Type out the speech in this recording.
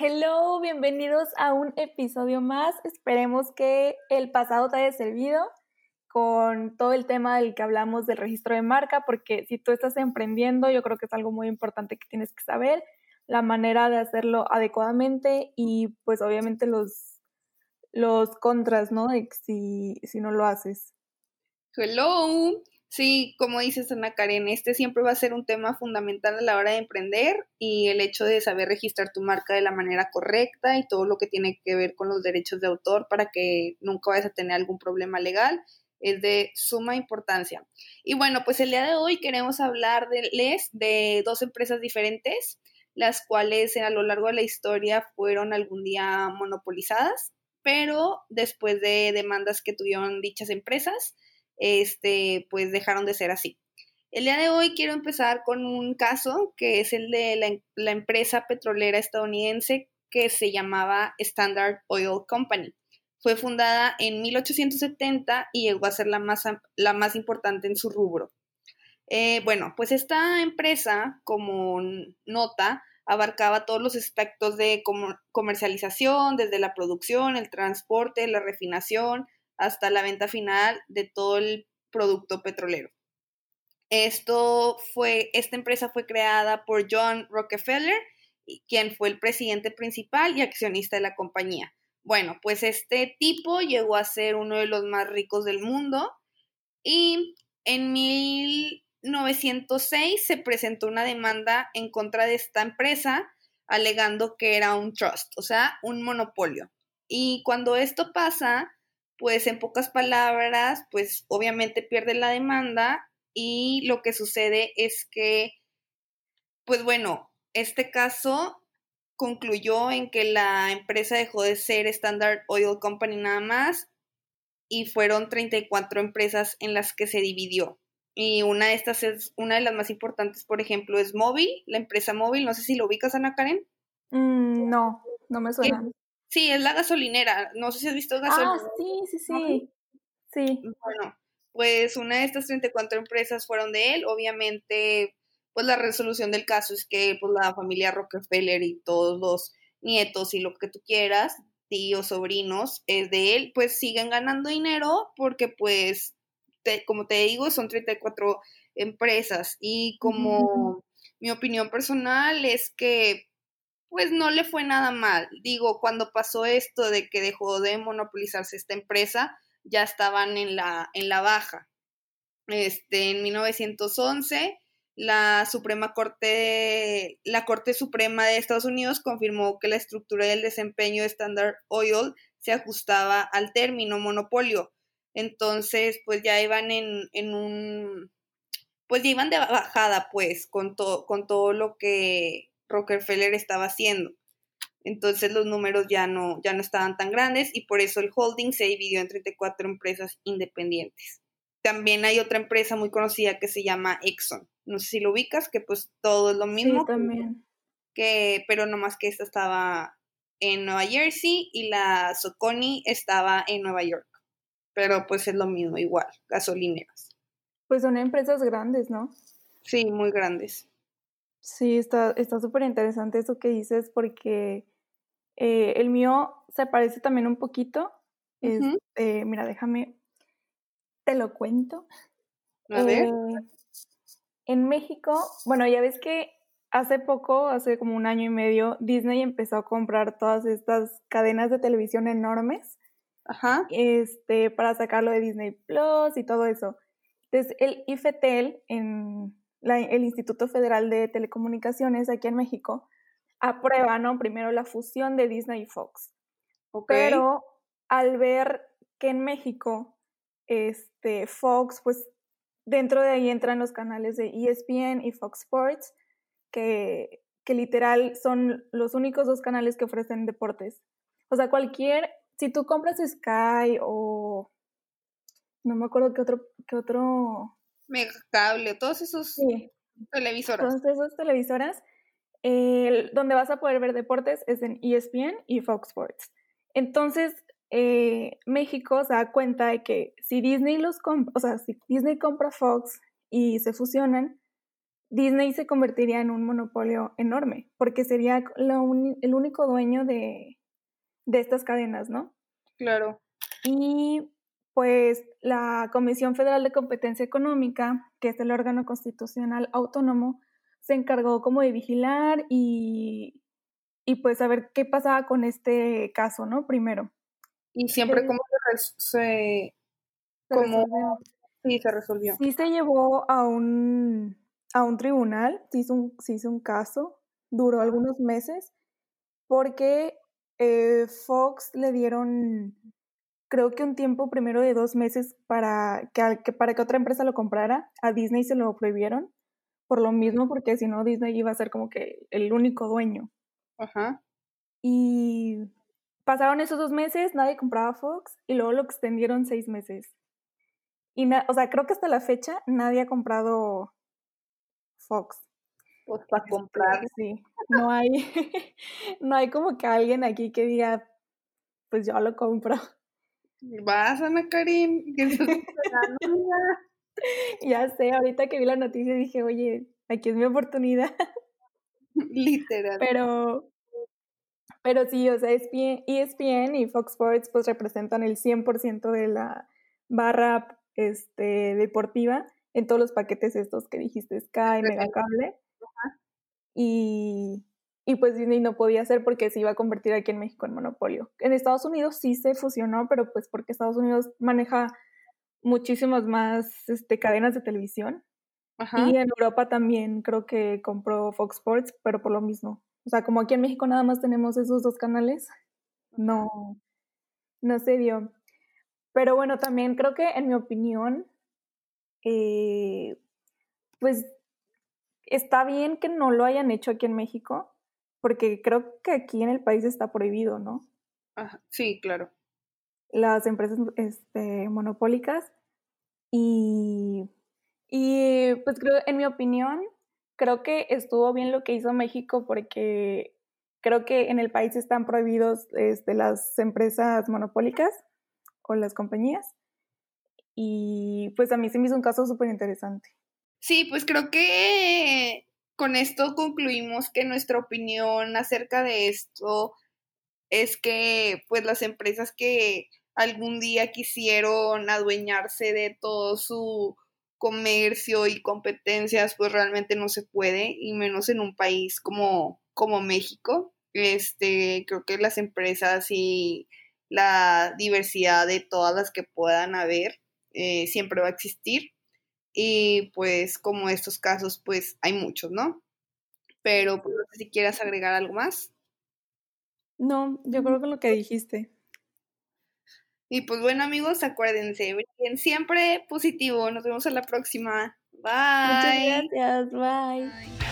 Hello, bienvenidos a un episodio más. Esperemos que el pasado te haya servido con todo el tema del que hablamos del registro de marca, porque si tú estás emprendiendo, yo creo que es algo muy importante que tienes que saber, la manera de hacerlo adecuadamente y pues obviamente los, los contras, ¿no? Si, si no lo haces. Hello, Sí, como dices Ana Karen, este siempre va a ser un tema fundamental a la hora de emprender y el hecho de saber registrar tu marca de la manera correcta y todo lo que tiene que ver con los derechos de autor para que nunca vayas a tener algún problema legal es de suma importancia. Y bueno, pues el día de hoy queremos hablarles de dos empresas diferentes, las cuales a lo largo de la historia fueron algún día monopolizadas, pero después de demandas que tuvieron dichas empresas, este, pues dejaron de ser así. El día de hoy quiero empezar con un caso que es el de la, empresa petrolera estadounidense que se llamaba Standard Oil Company. Fue fundada en 1870 y llegó a ser la más, la más importante en su rubro. Eh, bueno, pues esta empresa, como nota, abarcaba todos los aspectos de comercialización, desde la producción, el transporte, la refinación, hasta la venta final de todo el producto petrolero. Esto fue, esta empresa fue creada por John Rockefeller, quien fue el presidente principal y accionista de la compañía. Bueno, pues este tipo llegó a ser uno de los más ricos del mundo y en 1906 se presentó una demanda en contra de esta empresa alegando que era un trust, o sea, un monopolio. Y cuando esto pasa, pues en pocas palabras, pues obviamente pierde la demanda y lo que sucede es que, pues bueno, este caso concluyó en que la empresa dejó de ser Standard Oil Company nada más y fueron 34 empresas en las que se dividió. Y una de estas es, una de las más importantes, por ejemplo, es Móvil, la empresa Móvil. No sé si lo ubicas, Ana Karen. Mm, no, no me suena. Sí, es la gasolinera. No sé si has visto gasolina. Ah, sí, sí, sí. Sí. Bueno, pues una de estas 34 empresas fueron de él. Obviamente, pues la resolución del caso es que pues la familia Rockefeller y todos los nietos y lo que tú quieras, tíos, sobrinos, es de él, pues siguen ganando dinero porque pues, como te digo, son 34 empresas y como mi opinión personal es que pues no le fue nada mal. Digo, cuando pasó esto de que dejó de monopolizarse esta empresa, ya estaban en la, en la baja. Este, en 1911, la Suprema Corte, la Corte Suprema de Estados Unidos confirmó que la estructura del desempeño de Standard Oil se ajustaba al término monopolio. Entonces, pues ya iban en, en un, pues ya iban de bajada, pues, con, con todo lo que Rockefeller estaba haciendo. Entonces los números ya no, ya no estaban tan grandes y por eso el holding se dividió en 34 empresas independientes. También hay otra empresa muy conocida que se llama Exxon. No sé si lo ubicas, que pues todo es lo mismo. Sí, también. Que, pero más que esta estaba en Nueva Jersey y la Soconi estaba en Nueva York. Pero pues es lo mismo, igual, gasolineras. Pues son empresas grandes, ¿no? Sí, muy grandes. Sí, está súper interesante eso que dices porque eh, el mío se parece también un poquito. Este, mira, déjame, te lo cuento. A ver. Eh, en México, bueno, ya ves que hace poco, hace como un año y medio, Disney empezó a comprar todas estas cadenas de televisión enormes. Ajá. Este, para sacarlo de Disney Plus y todo eso. Entonces, el IFETEL en el Instituto Federal de Telecomunicaciones aquí en México aprueba, ¿no? Primero la fusión de Disney y Fox. Pero al ver que en México, este, Fox, pues dentro de ahí entran los canales de ESPN y Fox Sports, que, que literal son los únicos dos canales que ofrecen deportes. O sea, cualquier, si tú compras Sky o no me acuerdo qué otro, qué otro. Megacable, todos esos sí. televisoras. Todas esas televisoras, donde vas a poder ver deportes es en ESPN y Fox Sports. Entonces, eh, México se da cuenta de que si Disney los compra, o sea, si Disney compra Fox y se fusionan, Disney se convertiría en un monopolio enorme, porque sería el único dueño de, de estas cadenas, ¿no? Claro. Y pues la Comisión Federal de Competencia Económica, que es el órgano constitucional autónomo, se encargó como de vigilar y, y pues saber qué pasaba con este caso, ¿no? Primero. Y siempre como se, como, sí, se resolvió. Sí se llevó a un, a un tribunal, se hizo un, se hizo un caso, duró algunos meses, porque eh, Fox le dieron, creo que un tiempo primero de dos meses para que, que, para que otra empresa lo comprara, a Disney se lo prohibieron, por lo mismo, porque si no Disney iba a ser como que el único dueño. Ajá. Y pasaron esos dos meses, nadie compraba Fox y luego lo extendieron seis meses. Y, o sea, creo que hasta la fecha nadie ha comprado Fox. Pues para este, comprar. Sí, no hay, no hay como que alguien aquí que diga, pues yo lo compro. Vas, Ana Karim, que Ya sé, ahorita que vi la noticia dije, oye, aquí es mi oportunidad. Literal. Pero, pero sí, o sea, ESPN, ESPN y Fox Sports pues representan el 100% de la barra este, deportiva en todos los paquetes estos que dijiste, Sky, Megacable. Y, y pues Disney no podía hacer porque se iba a convertir aquí en México en monopolio. En Estados Unidos sí se fusionó, pero pues porque Estados Unidos maneja muchísimas más este, cadenas de televisión. Y en Europa también creo que compró Fox Sports, pero por lo mismo. O sea, como aquí en México nada más tenemos esos dos canales, no, no se dio. Pero bueno, también creo que en mi opinión, eh, pues está bien que no lo hayan hecho aquí en México, porque creo que aquí en el país está prohibido, ¿no? sí, claro. Las empresas este, monopólicas. Y, y pues creo, en mi opinión, creo que estuvo bien lo que hizo México porque creo que en el país están prohibidos este, las empresas monopólicas o las compañías. Y pues a mí se me hizo un caso súper interesante. Sí, pues creo que con esto concluimos que nuestra opinión acerca de esto es que pues las empresas que algún día quisieron adueñarse de todo su comercio y competencias, pues realmente no se puede, y menos en un país como, como México. Este, creo que las empresas y la diversidad de todas las que puedan haber eh, siempre va a existir. Y pues como estos casos, pues hay muchos, ¿no? Pero pues, no sé si quieras agregar algo más. No, yo creo que lo que dijiste. Y pues bueno amigos, acuérdense, bien siempre positivo. Nos vemos en la próxima. Bye. Muchas gracias. Bye.